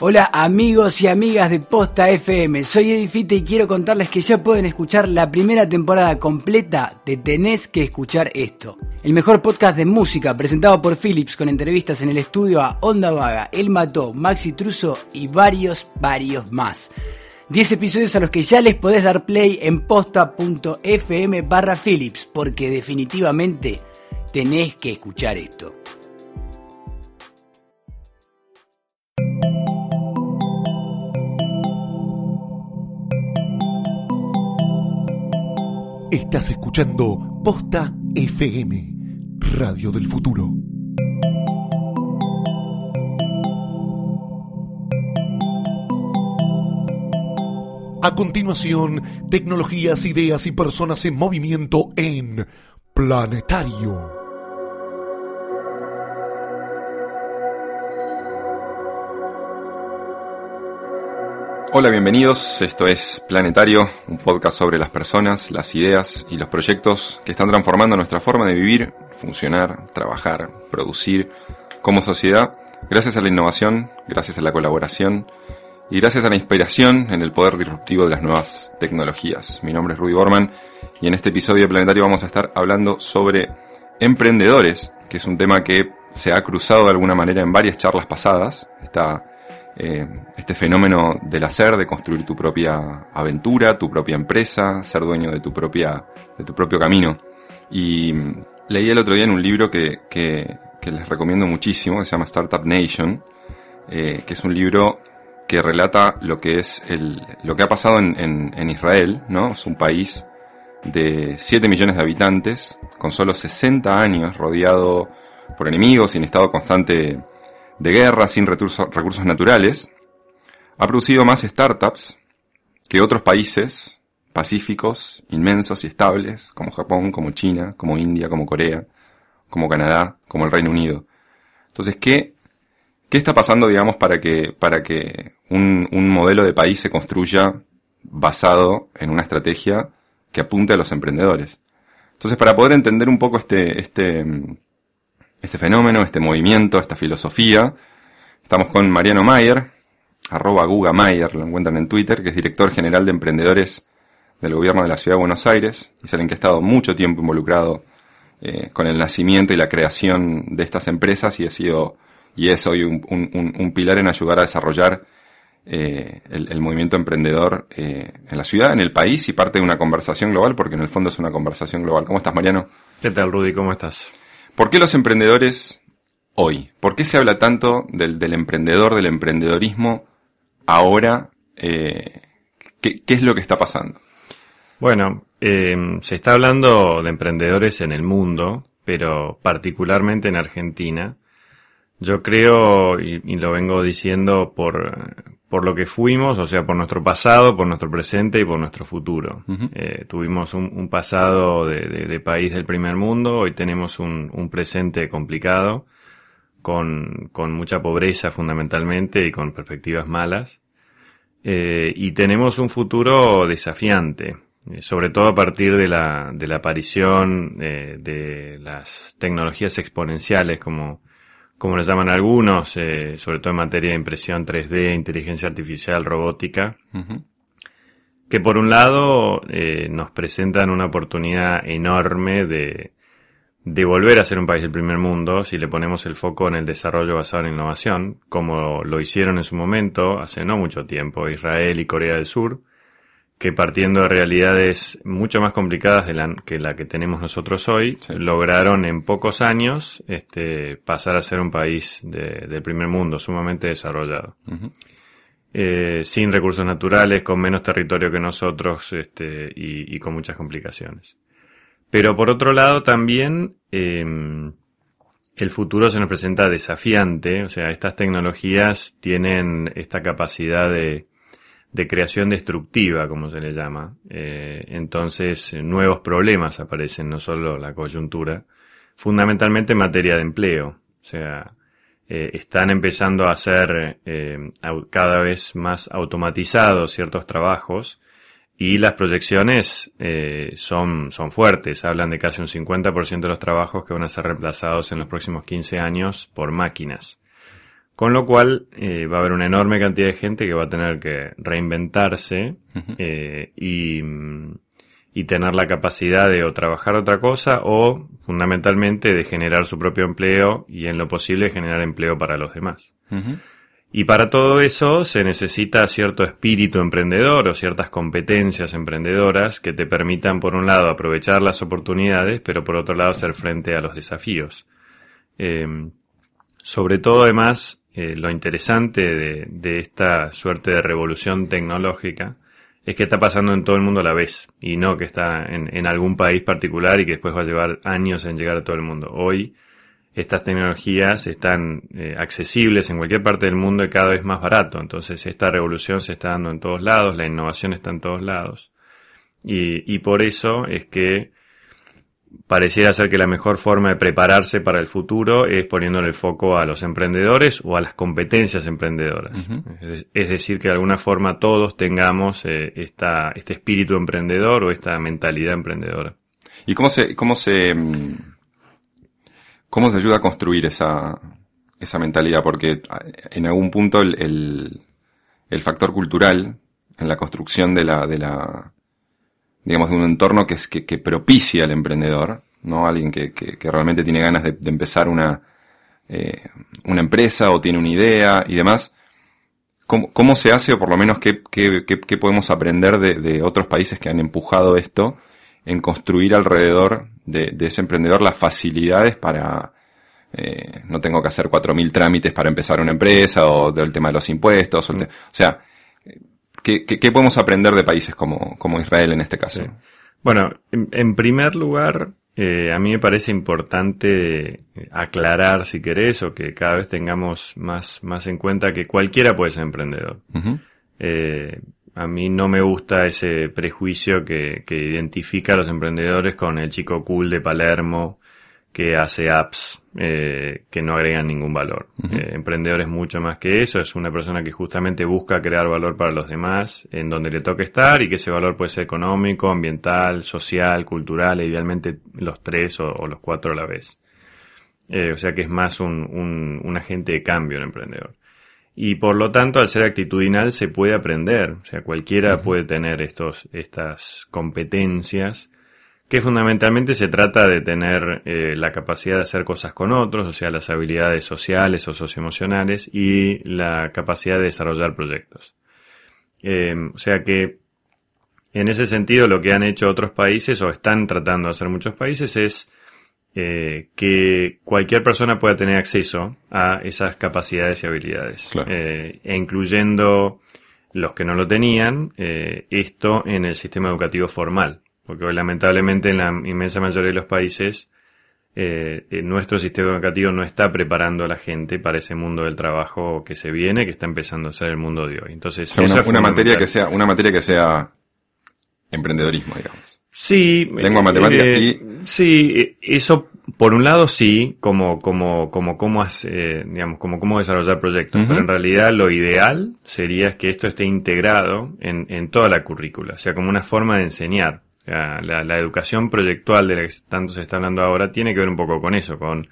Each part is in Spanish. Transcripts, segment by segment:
Hola amigos y amigas de Posta FM, soy Edifite y quiero contarles que ya pueden escuchar la primera temporada completa de Tenés que escuchar esto. El mejor podcast de música presentado por Philips con entrevistas en el estudio a Onda Vaga, El Mató, Maxi Truso y varios, varios más. 10 episodios a los que ya les podés dar play en posta.fm barra Philips, porque definitivamente tenés que escuchar esto. Estás escuchando Posta FM, Radio del Futuro. A continuación, tecnologías, ideas y personas en movimiento en Planetario. Hola, bienvenidos. Esto es Planetario, un podcast sobre las personas, las ideas y los proyectos que están transformando nuestra forma de vivir, funcionar, trabajar, producir como sociedad, gracias a la innovación, gracias a la colaboración y gracias a la inspiración en el poder disruptivo de las nuevas tecnologías. Mi nombre es Rudy Borman y en este episodio de Planetario vamos a estar hablando sobre emprendedores, que es un tema que se ha cruzado de alguna manera en varias charlas pasadas. Está eh, este fenómeno del hacer, de construir tu propia aventura, tu propia empresa, ser dueño de tu, propia, de tu propio camino. Y leí el otro día en un libro que, que, les recomiendo muchísimo, que se llama Startup Nation, eh, que es un libro que relata lo que es el, lo que ha pasado en, en, Israel, ¿no? Es un país de 7 millones de habitantes, con solo 60 años, rodeado por enemigos y en estado constante de guerra sin recursos, naturales, ha producido más startups que otros países pacíficos, inmensos y estables, como Japón, como China, como India, como Corea, como Canadá, como el Reino Unido. Entonces, ¿qué, qué está pasando, digamos, para que, para que un, un modelo de país se construya basado en una estrategia que apunte a los emprendedores? Entonces, para poder entender un poco este, este, este fenómeno, este movimiento, esta filosofía. Estamos con Mariano Mayer, arroba Guga Mayer, lo encuentran en Twitter, que es director general de emprendedores del gobierno de la ciudad de Buenos Aires, y alguien que ha estado mucho tiempo involucrado eh, con el nacimiento y la creación de estas empresas y ha sido y es hoy un, pilar en ayudar a desarrollar eh, el, movimiento emprendedor eh, en la ciudad, en el país y parte de una conversación global, porque en el fondo es una conversación global. ¿Cómo estás, Mariano? ¿Qué tal, Rudy? ¿Cómo estás? ¿Por qué los emprendedores hoy? ¿Por qué se habla tanto del, emprendedor, del emprendedorismo ahora? Eh, ¿qué, es lo que está pasando? Bueno, eh, se está hablando de emprendedores en el mundo, pero particularmente en Argentina. Yo creo, y, lo vengo diciendo por, por lo que fuimos, o sea, por nuestro pasado, por nuestro presente y por nuestro futuro. Eh, tuvimos un, pasado de, país del primer mundo, hoy tenemos un, presente complicado, con, mucha pobreza fundamentalmente y con perspectivas malas. Eh, y tenemos un futuro desafiante, eh, sobre todo a partir de la, de la aparición de las tecnologías exponenciales como como lo llaman algunos, eh, sobre todo en materia de impresión 3D, inteligencia artificial, robótica, que por un lado eh, nos presentan una oportunidad enorme de, de volver a ser un país del primer mundo si le ponemos el foco en el desarrollo basado en innovación, como lo hicieron en su momento, hace no mucho tiempo, Israel y Corea del Sur, que partiendo de realidades mucho más complicadas de la, que la que tenemos nosotros hoy, lograron en pocos años este, pasar a ser un país de, del primer mundo, sumamente desarrollado. Eh, sin recursos naturales, con menos territorio que nosotros este, y, con muchas complicaciones. Pero por otro lado también em, el futuro se nos presenta desafiante, o sea, estas tecnologías tienen esta capacidad de de creación destructiva, como se le llama. Eh, entonces, nuevos problemas aparecen, no solo la coyuntura, fundamentalmente en materia de empleo. O sea, eh, están empezando a ser eh, cada vez más automatizados ciertos trabajos y las proyecciones son, son fuertes. Hablan de casi un 50% de los trabajos que van a ser reemplazados en los próximos 15 años por máquinas Con lo cual eh, va a haber una enorme cantidad de gente que va a tener que reinventarse eh, y, y, tener la capacidad de o trabajar otra cosa o fundamentalmente de generar su propio empleo y en lo posible generar empleo para los demás. Y para todo eso se necesita cierto espíritu emprendedor o ciertas competencias emprendedoras que te permitan, por un lado, aprovechar las oportunidades, pero por otro lado, hacer frente a los desafíos. Eh, sobre todo, además, eh, lo interesante de, esta suerte de revolución tecnológica es que está pasando en todo el mundo a la vez y no que está en, algún país particular y que después va a llevar años en llegar a todo el mundo. Hoy, estas tecnologías están eh, accesibles en cualquier parte del mundo y cada vez más barato. Entonces esta revolución se está dando en todos lados, la innovación está en todos lados. Y, y por eso es que pareciera ser que la mejor forma de prepararse para el futuro es poniéndole el foco a los emprendedores o a las competencias emprendedoras. es, decir, que de alguna forma todos tengamos eh, esta, este espíritu emprendedor o esta mentalidad emprendedora. ¿Y cómo se, cómo se, ¿Cómo se ayuda a construir esa, esa mentalidad? Porque ah, en algún punto el, el, factor cultural en la construcción de la, de la, digamos, de un entorno que, es, que, que propicia al emprendedor, ¿no? Alguien que, que, realmente tiene ganas de, empezar una, eh, una empresa o tiene una idea y demás. ¿Cómo, cómo se hace o por lo menos qué, qué, qué podemos aprender de, de, otros países que han empujado esto en construir alrededor de, ese emprendedor las facilidades para, eh, no tengo que hacer 4.000 trámites para empezar una empresa o del tema de los impuestos. O, sea, ¿qué, ¿qué, podemos aprender de países como, como Israel en este caso? Bueno, en, primer lugar, eh, a mí me parece importante aclarar, si querés, o que cada vez tengamos más, más en cuenta que cualquiera puede ser emprendedor. eh, a mí no me gusta ese prejuicio que, que, identifica a los emprendedores con el chico cool de Palermo que hace apps eh, que no agregan ningún valor. Eh, emprendedor es mucho más que eso, es una persona que justamente busca crear valor para los demás en donde le toque estar y que ese valor puede ser económico, ambiental, social, cultural, e idealmente los tres o, los cuatro a la vez. Eh, o sea que es más un, un, un agente de cambio el emprendedor. Y por lo tanto, al ser actitudinal se puede aprender. O sea, cualquiera puede tener estos, estas competencias que fundamentalmente se trata de tener eh, la capacidad de hacer cosas con otros, o sea, las habilidades sociales o socioemocionales y la capacidad de desarrollar proyectos. Eh, o sea que en ese sentido lo que han hecho otros países o están tratando de hacer muchos países es eh, que cualquier persona pueda tener acceso a esas capacidades y habilidades, eh, e incluyendo los que no lo tenían, eh, esto en el sistema educativo formal, porque hoy lamentablemente en la inmensa mayoría de los países nuestro sistema educativo no está preparando a la gente para ese mundo del trabajo que se viene, que está empezando a ser el mundo de hoy. Entonces, una, materia que sea una materia que sea emprendedorismo, digamos. Sí. Lengua eh, matemática y... Sí, eso por un lado sí, como, como, como, cómo hace, digamos, como cómo desarrollar proyectos, pero en realidad lo ideal sería que esto esté integrado en, en toda la currícula, o sea, como una forma de enseñar. La, la, educación proyectual de la que tanto se está hablando ahora tiene que ver un poco con eso, con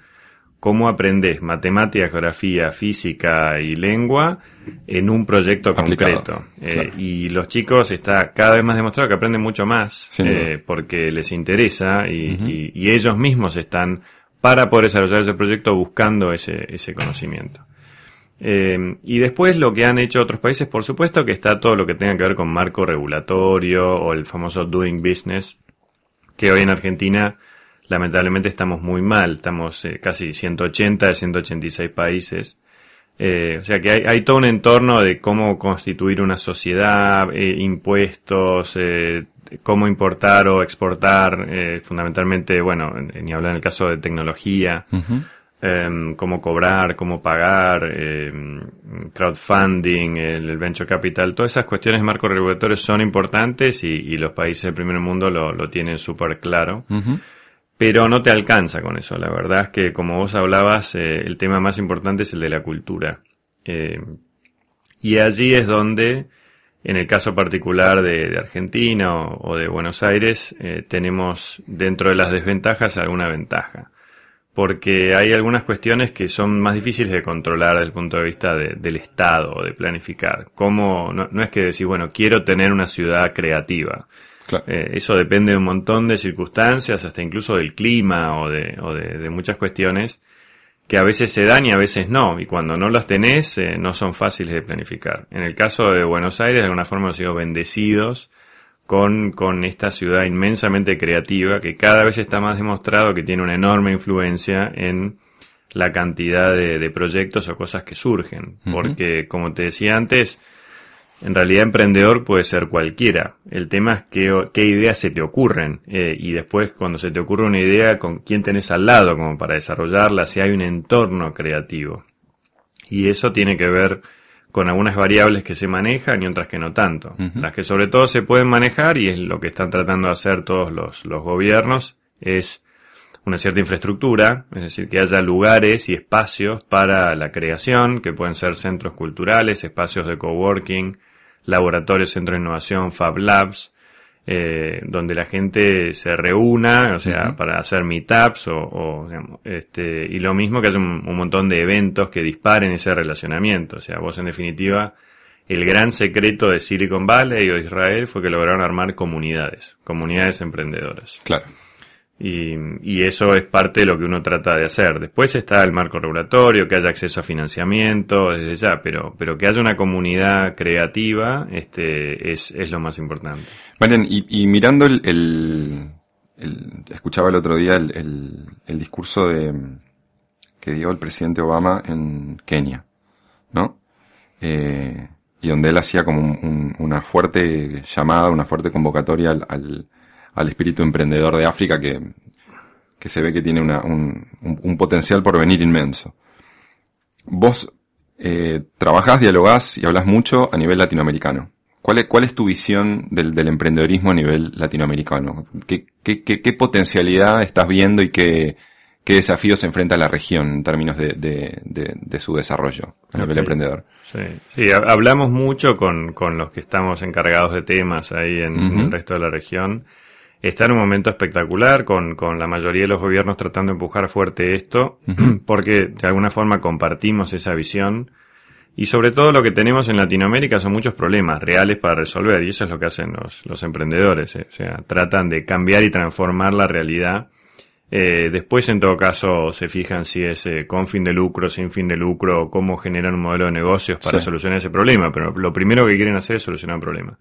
cómo aprendes matemática, geografía, física y lengua en un proyecto concreto. Eh, y los chicos está cada vez más demostrado que aprenden mucho más eh, porque les interesa y, ellos mismos están para poder desarrollar ese proyecto buscando ese, ese conocimiento. Eh, y después lo que han hecho otros países, por supuesto que está todo lo que tenga que ver con marco regulatorio o el famoso doing business, que hoy en Argentina lamentablemente estamos muy mal, estamos eh, casi 180 de 186 países. Eh, o sea que hay, todo un entorno de cómo constituir una sociedad, eh, impuestos, cómo importar o exportar, fundamentalmente, bueno, ni hablar en el caso de tecnología, em, cómo cobrar, cómo pagar, em, crowdfunding, el, venture capital, todas esas cuestiones de marco regulatorio son importantes y, los países del primer mundo lo, lo tienen súper claro pero no te alcanza con eso. La verdad es que, como vos hablabas, eh, el tema más importante es el de la cultura. Eh, y allí es donde, en el caso particular de, Argentina o, de Buenos Aires, eh, tenemos dentro de las desventajas alguna ventaja. Porque hay algunas cuestiones que son más difíciles de controlar desde el punto de vista del Estado, de planificar. Cómo, no, es que decir, bueno, quiero tener una ciudad creativa. Eh, eso depende de un montón de circunstancias, hasta incluso del clima o de, o de, muchas cuestiones que a veces se dan y a veces no. Y cuando no las tenés, eh, no son fáciles de planificar. En el caso de Buenos Aires, de alguna forma hemos sido bendecidos con, con esta ciudad inmensamente creativa que cada vez está más demostrado que tiene una enorme influencia en la cantidad de, proyectos o cosas que surgen. Porque, como te decía antes, en realidad emprendedor puede ser cualquiera. El tema es qué, qué ideas se te ocurren. Eh, y después, cuando se te ocurre una idea, con quién tenés al lado como para desarrollarla, si hay un entorno creativo. Y eso tiene que ver con algunas variables que se manejan y otras que no tanto. Las que sobre todo se pueden manejar, y es lo que están tratando de hacer todos los, los gobiernos, es una cierta infraestructura, es decir, que haya lugares y espacios para la creación, que pueden ser centros culturales, espacios de coworking, laboratorios, centros de innovación, Fab Labs, eh, donde la gente se reúna, o sea, para hacer meetups o, o digamos, este, y lo mismo que haya un, montón de eventos que disparen ese relacionamiento. O sea, vos en definitiva, el gran secreto de Silicon Valley o Israel fue que lograron armar comunidades, comunidades emprendedoras. Claro. Y, eso es parte de lo que uno trata de hacer. Después está el marco regulatorio, que haya acceso a financiamiento desde ya, pero, pero que haya una comunidad creativa este, es, lo más importante. Marian, y, mirando el, Escuchaba el otro día el, discurso de que dio el presidente Obama en Kenia, ¿no? Eh, y donde él hacía como una fuerte llamada, una fuerte convocatoria al espíritu emprendedor de África que, que se ve que tiene una, un, un, potencial por venir inmenso. Vos eh, trabajás, dialogás y hablas mucho a nivel latinoamericano. ¿Cuál es, cuál es tu visión del, del emprendedorismo a nivel latinoamericano? ¿Qué, qué, qué, qué potencialidad estás viendo y qué, qué desafíos se enfrenta la región en términos de, de, de, su desarrollo a nivel emprendedor. Sí, sí hablamos mucho con, con, los que estamos encargados de temas ahí en, en, el resto de la región está en un momento espectacular con, con la mayoría de los gobiernos tratando de empujar fuerte esto, porque de alguna forma compartimos esa visión. Y sobre todo lo que tenemos en Latinoamérica son muchos problemas reales para resolver, y eso es lo que hacen los, los emprendedores, eh. o sea, tratan de cambiar y transformar la realidad. Eh, después, en todo caso, se fijan si es eh, con fin de lucro, sin fin de lucro, cómo generan un modelo de negocios para solucionar ese problema, pero lo primero que quieren hacer es solucionar un problema.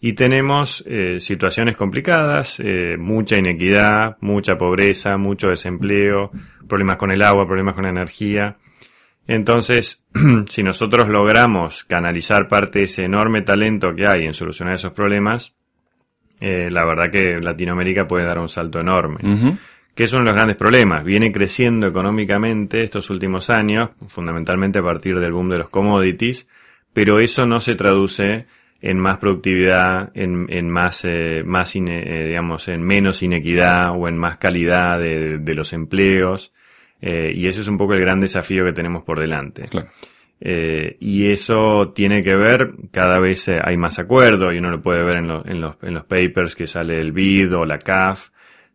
Y tenemos eh, situaciones complicadas, eh, mucha inequidad, mucha pobreza, mucho desempleo, problemas con el agua, problemas con la energía. Entonces, si nosotros logramos canalizar parte de ese enorme talento que hay en solucionar esos problemas, eh, la verdad que Latinoamérica puede dar un salto enorme. Que es uno de los grandes problemas. Viene creciendo económicamente estos últimos años, fundamentalmente a partir del boom de los commodities, pero eso no se traduce en más productividad, en, en más, eh, más eh, digamos, en menos inequidad o en más calidad de, de los empleos. Eh, y ese es un poco el gran desafío que tenemos por delante. Eh, y eso tiene que ver, cada vez hay más acuerdo, y uno lo puede ver en, en, los, en los papers que sale el BID o la CAF,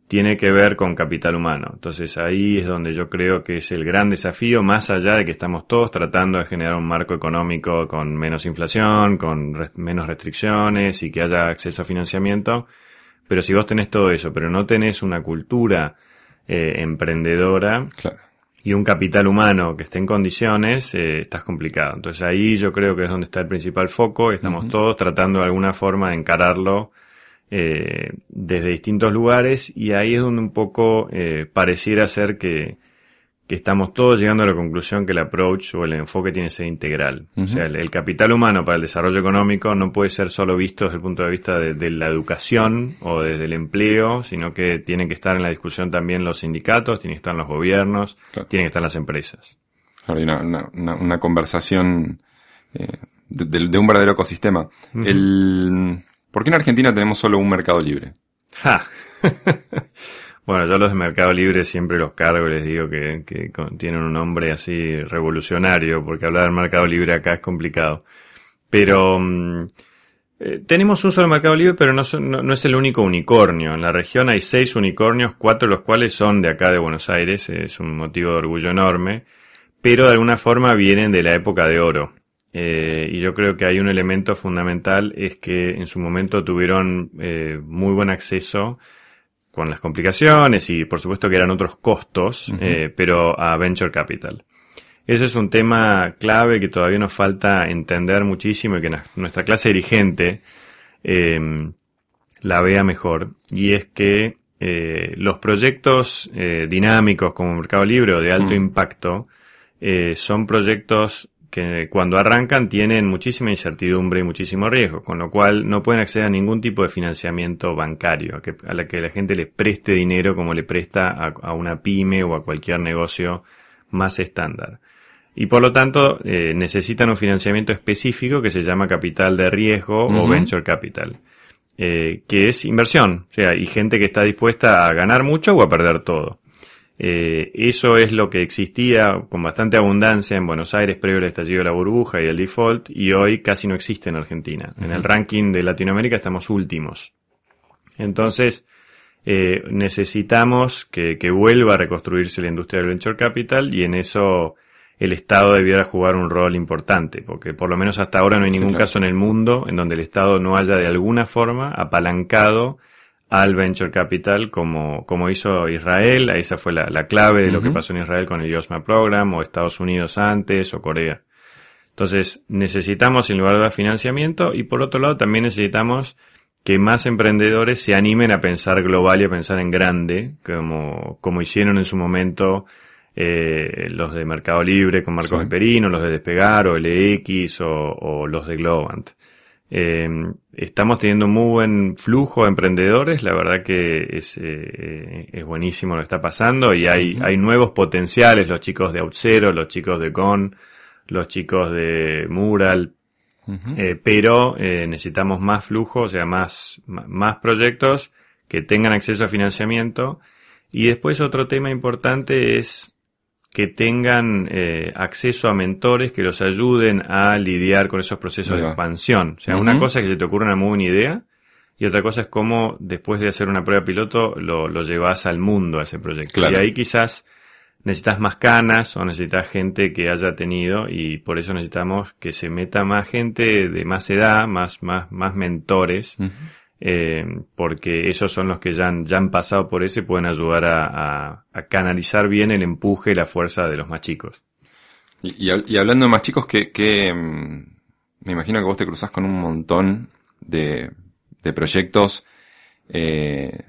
tiene que ver con capital humano. Entonces ahí es donde yo creo que es el gran desafío, más allá de que estamos todos tratando de generar un marco económico con menos inflación, con menos restricciones y que haya acceso a financiamiento. Pero si vos tenés todo eso, pero no tenés una cultura eh, emprendedora y un capital humano que esté en condiciones, eh, estás complicado. Entonces ahí yo creo que es donde está el principal foco. Estamos todos tratando de alguna forma de encararlo eh, desde distintos lugares y ahí es donde un poco eh, pareciera ser que, que, estamos todos llegando a la conclusión que el approach o el enfoque tiene que ser integral. O sea, el, capital humano para el desarrollo económico no puede ser solo visto desde el punto de vista de, la educación o desde el empleo, sino que tienen que estar en la discusión también los sindicatos, tienen que estar los gobiernos, tienen que estar las empresas. hay una, una, conversación eh, de, un verdadero ecosistema. El ¿Por qué en Argentina tenemos solo un mercado libre? bueno, yo los de Mercado Libre siempre los cargo y les digo que, tienen un nombre así revolucionario, porque hablar del Mercado Libre acá es complicado. Pero mm, Eh, tenemos un solo mercado libre, pero no- no es el único unicornio. En la región hay seis unicornios, cuatro de los cuales son de acá de Buenos Aires. Es un motivo de orgullo enorme. Pero de alguna forma vienen de la época de oro. Eh, y yo creo que hay un elemento fundamental, es que en su momento tuvieron eh, muy buen acceso con las complicaciones y por supuesto que eran otros costos, eh, pero a Venture Capital. Ese es un tema clave que todavía nos falta entender muchísimo y que nuestra clase dirigente eh, la vea mejor. Y es que los proyectos dinámicos como Mercado Libre o de alto impacto son proyectos que cuando arrancan tienen muchísima incertidumbre y muchísimo riesgo, con lo cual no pueden acceder a ningún tipo de financiamiento bancario, a, que, a la que la gente le preste dinero como le presta a, a una pyme o a cualquier negocio más estándar. Y por lo tanto, eh, necesitan un financiamiento específico que se llama capital de riesgo o venture capital, eh, que es inversión, o sea, y gente que está dispuesta a ganar mucho o a perder todo. Eh, eso es lo que existía con bastante abundancia en Buenos Aires previo al estallido de la burbuja y el default, y hoy casi no existe en Argentina. En el ranking de Latinoamérica estamos últimos. Entonces, eh, necesitamos que, que vuelva a reconstruirse la industria del venture capital y en eso el Estado debiera jugar un rol importante, porque por lo menos hasta ahora no hay Sí, ningún claro. caso en el mundo en donde el Estado no haya de alguna forma apalancado al venture capital como, como hizo Israel, esa fue la, la clave de lo que pasó en Israel con el YOSMA Program, o Estados Unidos antes, o Corea. Entonces, necesitamos sin lugar a financiamiento y por otro lado también necesitamos que más emprendedores se animen a pensar global y a pensar en grande, como, como hicieron en su momento eh, los de Mercado Libre con Marcos Sí. Esperino, los de Despegar o LX o, o los de Globant. Eh, estamos teniendo muy buen flujo de emprendedores, la verdad que es, eh, es buenísimo lo que está pasando y hay, hay nuevos potenciales, los chicos de Outzero, los chicos de Gon, los chicos de Mural, eh, pero eh, necesitamos más flujo, o sea, más, más proyectos que tengan acceso a financiamiento. Y después otro tema importante es que tengan eh, acceso a mentores que los ayuden a lidiar con esos procesos de expansión. O sea, una cosa es que se te ocurre una muy buena idea y otra cosa es cómo después de hacer una prueba piloto lo, lo llevas al mundo a ese proyecto. Claro. Y ahí quizás necesitas más canas o necesitas gente que haya tenido y por eso necesitamos que se meta más gente de más edad, más, más, más mentores, eh, porque esos son los que ya han, ya han pasado por eso y pueden ayudar a, canalizar bien el empuje y la fuerza de los más chicos. Y, y hab- y hablando de más chicos, que, que mm, me imagino que vos te cruzás con un montón de, de proyectos, eh,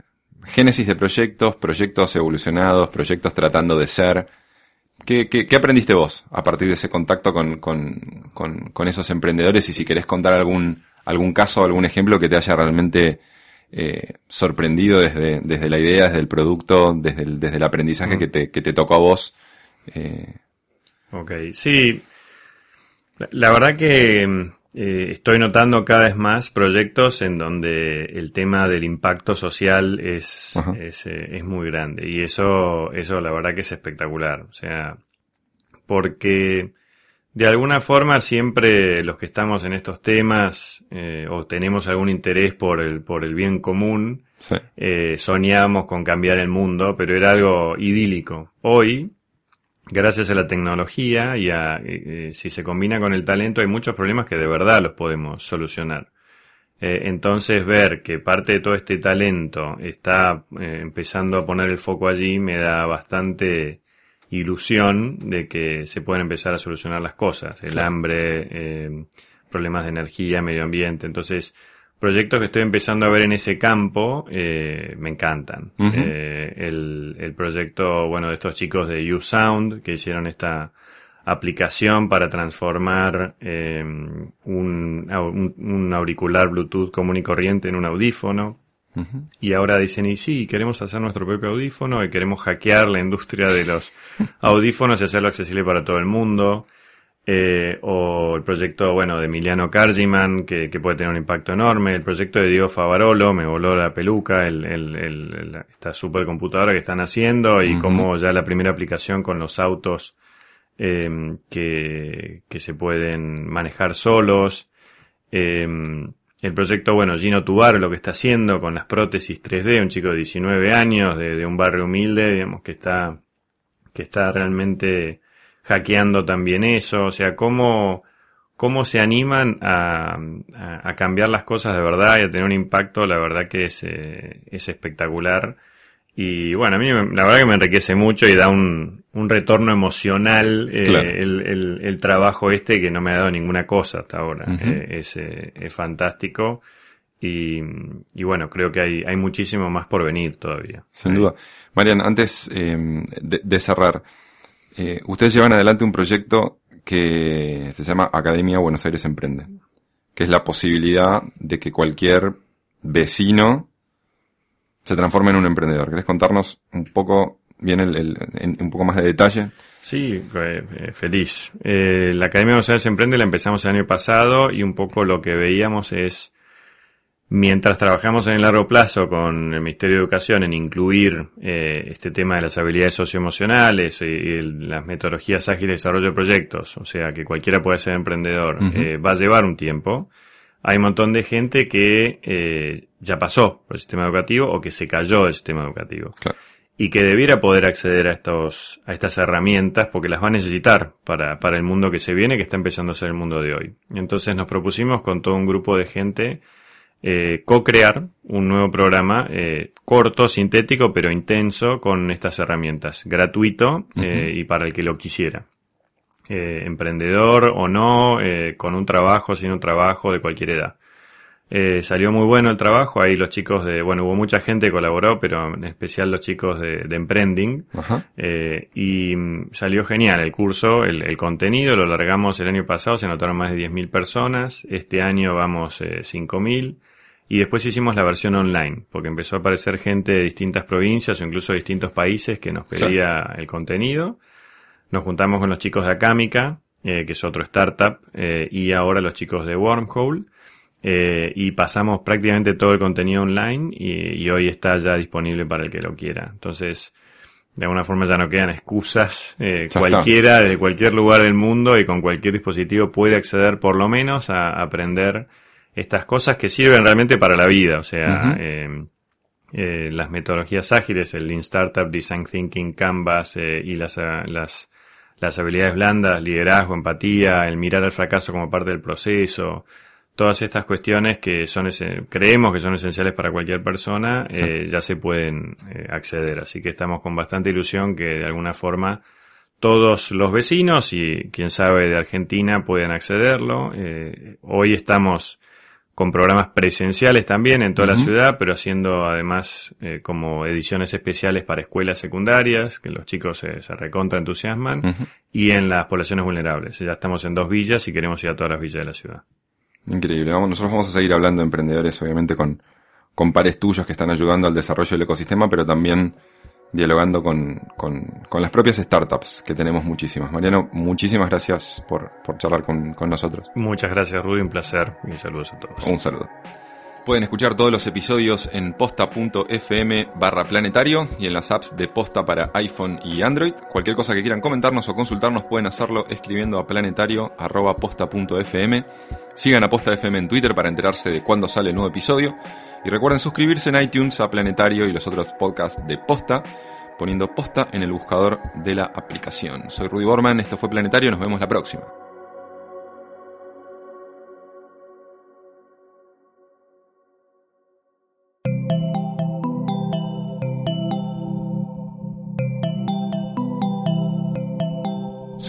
génesis de proyectos, proyectos evolucionados, proyectos tratando de ser. ¿Qué, qué, qué aprendiste vos a partir de ese contacto con, con, con, con esos emprendedores? Y si querés contar algún, algún caso, algún ejemplo que te haya realmente eh, sorprendido desde, desde la idea, desde el producto, desde el, desde el aprendizaje que, te, que te tocó a vos. eh, Ok, sí. La, la verdad que mm, eh, estoy notando cada vez más proyectos en donde el tema del impacto social es, es, eh, es muy grande. Y eso, eso la verdad que es espectacular. O sea, porque de alguna forma siempre los que estamos en estos temas eh, o tenemos algún interés por el, por el bien común, sí. eh, soñábamos con cambiar el mundo, pero era algo idílico. Hoy, gracias a la tecnología y a, eh, si se combina con el talento, hay muchos problemas que de verdad los podemos solucionar. Entonces, ver que parte de todo este talento está empezando a poner el foco allí me da bastante ilusión de que se pueden empezar a solucionar las cosas. El hambre, eh, problemas de energía, medio ambiente. Entonces, proyectos que estoy empezando a ver en ese campo eh, me encantan. Eh, el, el proyecto, bueno, de estos chicos de YouSound que hicieron esta aplicación para transformar eh, un, un- un auricular Bluetooth común y corriente en un audífono. Y ahora dicen, y sí, queremos hacer nuestro propio audífono y queremos hackear la industria de los audífonos y hacerlo accesible para todo el mundo. Eh, o el proyecto, bueno, de Emiliano Cargiman, que, que puede tener un impacto enorme. El proyecto de Diego Favarolo, me voló la peluca, el, el- el- esta supercomputadora que están haciendo y Ujú. como ya la primera aplicación con los autos eh, que, que se pueden manejar solos. Eh, el proyecto, bueno, Gino Tubar, lo que está haciendo con las prótesis 3D, un chico de 19 años, de, un barrio humilde, digamos, que está, que está realmente hackeando también eso, o sea, cómo, cómo se animan a, a, cambiar las cosas de verdad y a tener un impacto, la verdad que es, eh, es espectacular. Y bueno, a mí la verdad que me enriquece mucho y da un, un retorno emocional eh, el, el, trabajo este que no me ha dado ninguna cosa hasta ahora. Eh, es, es, fantástico. Y, y, bueno, creo que hay, hay muchísimo más por venir todavía. Sin duda. Marian, antes de, de, cerrar, ustedes llevan adelante un proyecto que se llama Academia Buenos Aires Emprende, que es la posibilidad de que cualquier vecino se transforme en un emprendedor. ¿Querés contarnos un poco bien el, un poco más de detalle? Sí, eh, feliz. Eh, la Academia Buenos Aires Emprende la empezamos el año pasado y un poco lo que veíamos es Mientras trabajamos en el largo plazo con el Ministerio de Educación en incluir eh, este tema de las habilidades socioemocionales y, las metodologías ágiles de desarrollo de proyectos, o sea que cualquiera puede ser emprendedor, eh, va a llevar un tiempo. Hay un montón de gente que eh, ya pasó por el sistema educativo o que se cayó del sistema educativo. Y que debiera poder acceder a estos, a estas herramientas porque las va a necesitar para, para el mundo que se viene, que está empezando a ser el mundo de hoy. Entonces nos propusimos con todo un grupo de gente eh, co-crear un nuevo programa eh, corto, sintético, pero intenso con estas herramientas, gratuito eh, y para el que lo quisiera. Eh, emprendedor o no, con un trabajo, sin un trabajo, de cualquier edad. salió muy bueno el trabajo, ahí los chicos de, bueno, hubo mucha gente que colaboró, pero en especial los chicos de, de Emprending, y mm, salió genial el curso, el, el, contenido, lo largamos el año pasado, se anotaron más de 10.000 personas, este año vamos 5.000, y después hicimos la versión online, porque empezó a aparecer gente de distintas provincias o incluso de distintos países que nos pedía el contenido. Nos juntamos con los chicos de Acámica, eh, que es otro startup, eh, y ahora los chicos de Wormhole. Eh, y pasamos prácticamente todo el contenido online y, hoy está ya disponible para el que lo quiera. Entonces, de alguna forma ya no quedan excusas. cualquiera, desde cualquier lugar del mundo y con cualquier dispositivo puede acceder por lo menos a aprender estas cosas que sirven realmente para la vida, o sea, eh, las metodologías ágiles, el Lean Startup, Design Thinking, Canvas eh, y las, las, las habilidades blandas, liderazgo, empatía, el mirar al fracaso como parte del proceso, todas estas cuestiones que son creemos que son esenciales para cualquier persona, ya se pueden acceder. Así que estamos con bastante ilusión que de alguna forma todos los vecinos y quien sabe de Argentina pueden accederlo. hoy estamos con programas presenciales también en toda la ciudad, pero haciendo además eh, como ediciones especiales para escuelas secundarias, que los chicos se, recontra entusiasman, y en las poblaciones vulnerables. Ya estamos en dos villas y queremos ir a todas las villas de la ciudad. Increíble. Vamos, nosotros vamos a seguir hablando de emprendedores, obviamente, con, con pares tuyos que están ayudando al desarrollo del ecosistema, pero también dialogando con, con, las propias startups, que tenemos muchísimas. Mariano, muchísimas gracias por, por charlar con, con nosotros. Muchas gracias, Rudy, un placer y saludos a todos. Un saludo. Pueden escuchar todos los episodios en posta.fm barra planetario y en las apps de posta para iPhone y Android. Cualquier cosa que quieran comentarnos o consultarnos pueden hacerlo escribiendo a planetario posta.fm. Sigan a Posta FM en Twitter para enterarse de cuándo sale el nuevo episodio. Y recuerden suscribirse en iTunes a Planetario y los otros podcasts de Posta, poniendo Posta en el buscador de la aplicación. Soy Rudy Borman, esto fue Planetario, nos vemos la próxima.